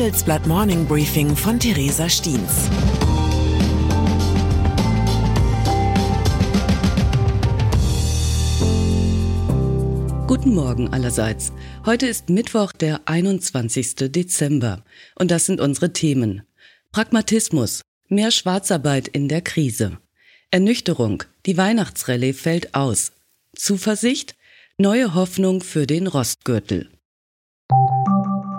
Handelsblatt Morning Briefing von Theresa Stiens. Guten Morgen allerseits. Heute ist Mittwoch, der 21. Dezember. Und das sind unsere Themen. Pragmatismus. Mehr Schwarzarbeit in der Krise. Ernüchterung. Die Weihnachtsrallye fällt aus. Zuversicht. Neue Hoffnung für den Rostgürtel.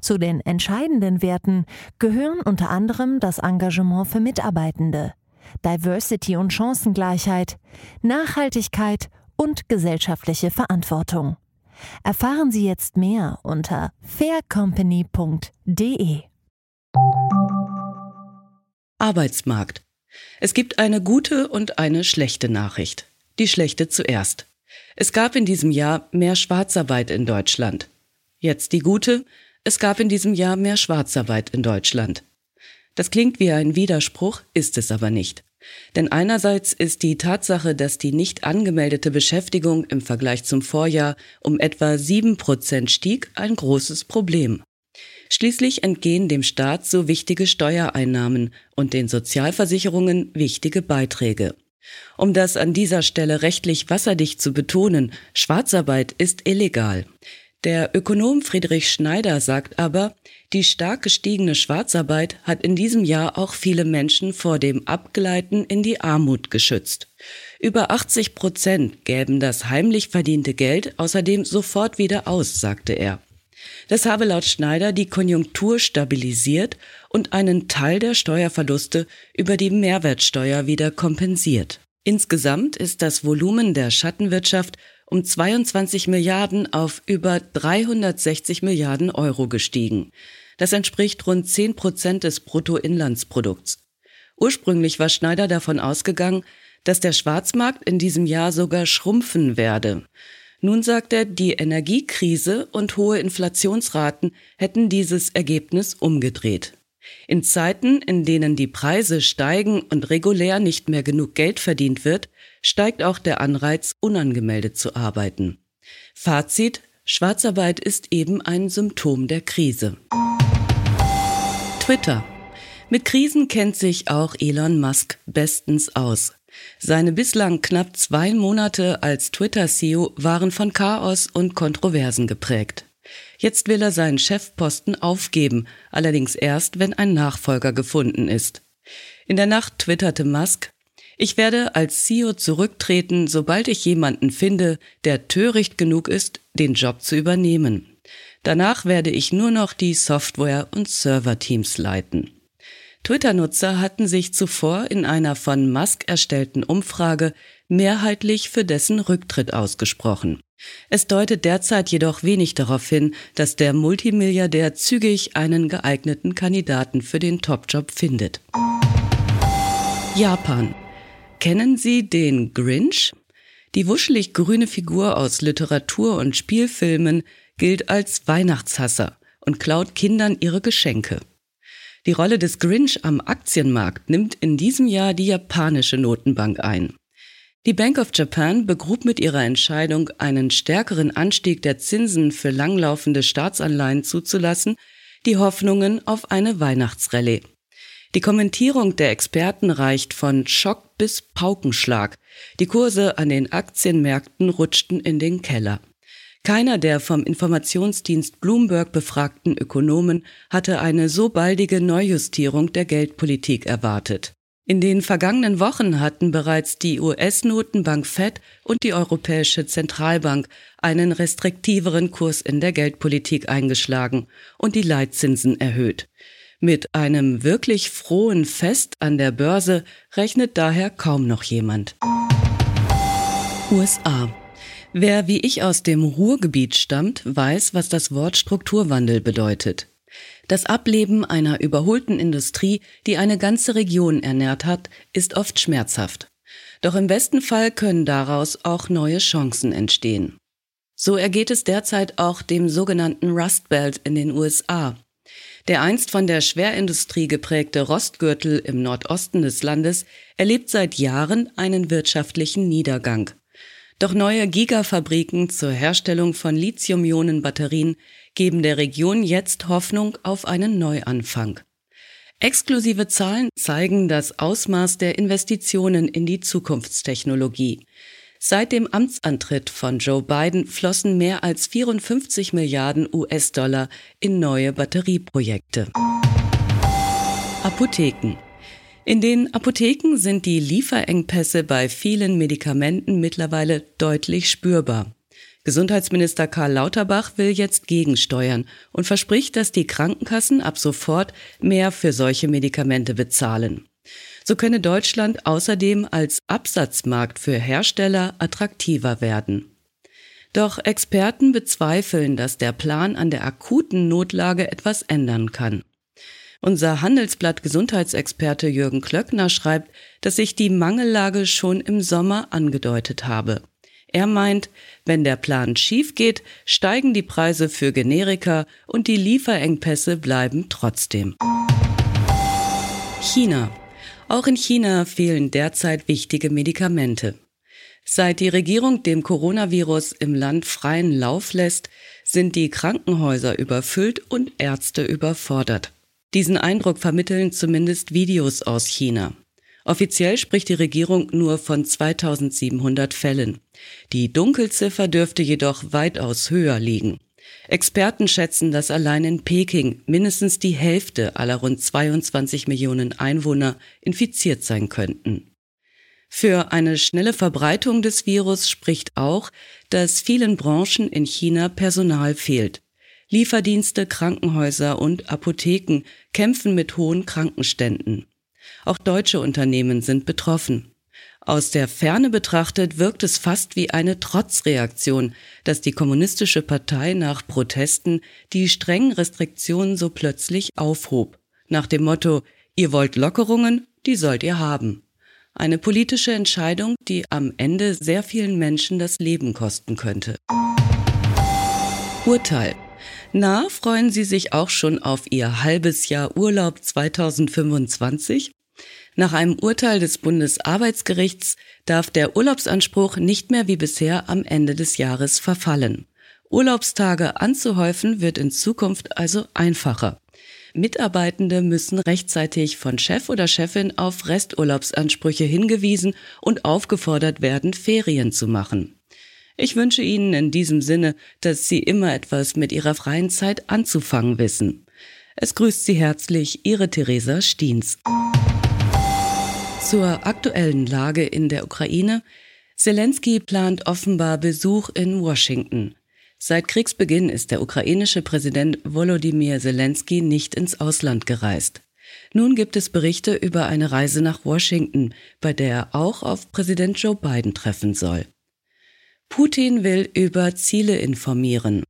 Zu den entscheidenden Werten gehören unter anderem das Engagement für Mitarbeitende, Diversity und Chancengleichheit, Nachhaltigkeit und gesellschaftliche Verantwortung. Erfahren Sie jetzt mehr unter faircompany.de. Arbeitsmarkt. Es gibt eine gute und eine schlechte Nachricht. Die schlechte zuerst. Es gab in diesem Jahr mehr Schwarzarbeit in Deutschland. Jetzt die gute, es gab in diesem Jahr mehr Schwarzarbeit in Deutschland. Das klingt wie ein Widerspruch, ist es aber nicht. Denn einerseits ist die Tatsache, dass die nicht angemeldete Beschäftigung im Vergleich zum Vorjahr um etwa sieben Prozent stieg, ein großes Problem. Schließlich entgehen dem Staat so wichtige Steuereinnahmen und den Sozialversicherungen wichtige Beiträge. Um das an dieser Stelle rechtlich wasserdicht zu betonen, Schwarzarbeit ist illegal. Der Ökonom Friedrich Schneider sagt aber, die stark gestiegene Schwarzarbeit hat in diesem Jahr auch viele Menschen vor dem Abgleiten in die Armut geschützt. Über 80 Prozent gäben das heimlich verdiente Geld außerdem sofort wieder aus, sagte er. Das habe laut Schneider die Konjunktur stabilisiert und einen Teil der Steuerverluste über die Mehrwertsteuer wieder kompensiert. Insgesamt ist das Volumen der Schattenwirtschaft um 22 Milliarden auf über 360 Milliarden Euro gestiegen. Das entspricht rund 10 Prozent des Bruttoinlandsprodukts. Ursprünglich war Schneider davon ausgegangen, dass der Schwarzmarkt in diesem Jahr sogar schrumpfen werde. Nun sagt er, die Energiekrise und hohe Inflationsraten hätten dieses Ergebnis umgedreht. In Zeiten, in denen die Preise steigen und regulär nicht mehr genug Geld verdient wird, steigt auch der Anreiz, unangemeldet zu arbeiten. Fazit, Schwarzarbeit ist eben ein Symptom der Krise. Twitter. Mit Krisen kennt sich auch Elon Musk bestens aus. Seine bislang knapp zwei Monate als Twitter-CEO waren von Chaos und Kontroversen geprägt. Jetzt will er seinen Chefposten aufgeben, allerdings erst, wenn ein Nachfolger gefunden ist. In der Nacht twitterte Musk, ich werde als CEO zurücktreten, sobald ich jemanden finde, der töricht genug ist, den Job zu übernehmen. Danach werde ich nur noch die Software- und Serverteams leiten. Twitter-Nutzer hatten sich zuvor in einer von Musk erstellten Umfrage mehrheitlich für dessen Rücktritt ausgesprochen. Es deutet derzeit jedoch wenig darauf hin, dass der Multimilliardär zügig einen geeigneten Kandidaten für den Topjob findet. Japan. Kennen Sie den Grinch? Die wuschelig grüne Figur aus Literatur und Spielfilmen gilt als Weihnachtshasser und klaut Kindern ihre Geschenke. Die Rolle des Grinch am Aktienmarkt nimmt in diesem Jahr die japanische Notenbank ein. Die Bank of Japan begrub mit ihrer Entscheidung, einen stärkeren Anstieg der Zinsen für langlaufende Staatsanleihen zuzulassen, die Hoffnungen auf eine Weihnachtsrallye. Die Kommentierung der Experten reicht von Schock bis Paukenschlag. Die Kurse an den Aktienmärkten rutschten in den Keller. Keiner der vom Informationsdienst Bloomberg befragten Ökonomen hatte eine so baldige Neujustierung der Geldpolitik erwartet. In den vergangenen Wochen hatten bereits die US-Notenbank Fed und die Europäische Zentralbank einen restriktiveren Kurs in der Geldpolitik eingeschlagen und die Leitzinsen erhöht. Mit einem wirklich frohen Fest an der Börse rechnet daher kaum noch jemand. USA. Wer wie ich aus dem Ruhrgebiet stammt, weiß, was das Wort Strukturwandel bedeutet. Das Ableben einer überholten Industrie, die eine ganze Region ernährt hat, ist oft schmerzhaft. Doch im besten Fall können daraus auch neue Chancen entstehen. So ergeht es derzeit auch dem sogenannten Rust Belt in den USA. Der einst von der Schwerindustrie geprägte Rostgürtel im Nordosten des Landes erlebt seit Jahren einen wirtschaftlichen Niedergang. Doch neue Gigafabriken zur Herstellung von Lithium-Ionen-Batterien geben der Region jetzt Hoffnung auf einen Neuanfang. Exklusive Zahlen zeigen das Ausmaß der Investitionen in die Zukunftstechnologie. Seit dem Amtsantritt von Joe Biden flossen mehr als 54 Milliarden US-Dollar in neue Batterieprojekte. Apotheken. In den Apotheken sind die Lieferengpässe bei vielen Medikamenten mittlerweile deutlich spürbar. Gesundheitsminister Karl Lauterbach will jetzt gegensteuern und verspricht, dass die Krankenkassen ab sofort mehr für solche Medikamente bezahlen. So könne Deutschland außerdem als Absatzmarkt für Hersteller attraktiver werden. Doch Experten bezweifeln, dass der Plan an der akuten Notlage etwas ändern kann. Unser Handelsblatt Gesundheitsexperte Jürgen Klöckner schreibt, dass sich die Mangellage schon im Sommer angedeutet habe. Er meint, wenn der Plan schief geht, steigen die Preise für Generika und die Lieferengpässe bleiben trotzdem. China. Auch in China fehlen derzeit wichtige Medikamente. Seit die Regierung dem Coronavirus im Land freien Lauf lässt, sind die Krankenhäuser überfüllt und Ärzte überfordert. Diesen Eindruck vermitteln zumindest Videos aus China. Offiziell spricht die Regierung nur von 2700 Fällen. Die Dunkelziffer dürfte jedoch weitaus höher liegen. Experten schätzen, dass allein in Peking mindestens die Hälfte aller rund 22 Millionen Einwohner infiziert sein könnten. Für eine schnelle Verbreitung des Virus spricht auch, dass vielen Branchen in China Personal fehlt. Lieferdienste, Krankenhäuser und Apotheken kämpfen mit hohen Krankenständen. Auch deutsche Unternehmen sind betroffen. Aus der Ferne betrachtet wirkt es fast wie eine Trotzreaktion, dass die Kommunistische Partei nach Protesten die strengen Restriktionen so plötzlich aufhob. Nach dem Motto, ihr wollt Lockerungen, die sollt ihr haben. Eine politische Entscheidung, die am Ende sehr vielen Menschen das Leben kosten könnte. Urteil. Na, freuen Sie sich auch schon auf Ihr halbes Jahr Urlaub 2025? Nach einem Urteil des Bundesarbeitsgerichts darf der Urlaubsanspruch nicht mehr wie bisher am Ende des Jahres verfallen. Urlaubstage anzuhäufen wird in Zukunft also einfacher. Mitarbeitende müssen rechtzeitig von Chef oder Chefin auf Resturlaubsansprüche hingewiesen und aufgefordert werden, Ferien zu machen. Ich wünsche Ihnen in diesem Sinne, dass Sie immer etwas mit Ihrer freien Zeit anzufangen wissen. Es grüßt Sie herzlich Ihre Theresa Stiens. Zur aktuellen Lage in der Ukraine. Zelensky plant offenbar Besuch in Washington. Seit Kriegsbeginn ist der ukrainische Präsident Volodymyr Zelensky nicht ins Ausland gereist. Nun gibt es Berichte über eine Reise nach Washington, bei der er auch auf Präsident Joe Biden treffen soll. Putin will über Ziele informieren.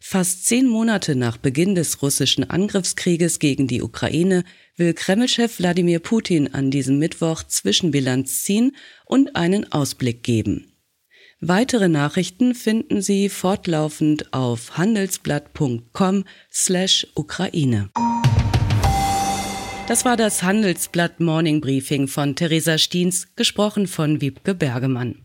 Fast zehn Monate nach Beginn des russischen Angriffskrieges gegen die Ukraine will Kremlchef Wladimir Putin an diesem Mittwoch Zwischenbilanz ziehen und einen Ausblick geben. Weitere Nachrichten finden Sie fortlaufend auf handelsblatt.com slash Ukraine. Das war das Handelsblatt Morning Briefing von Theresa Stiens, gesprochen von Wiebke Bergemann.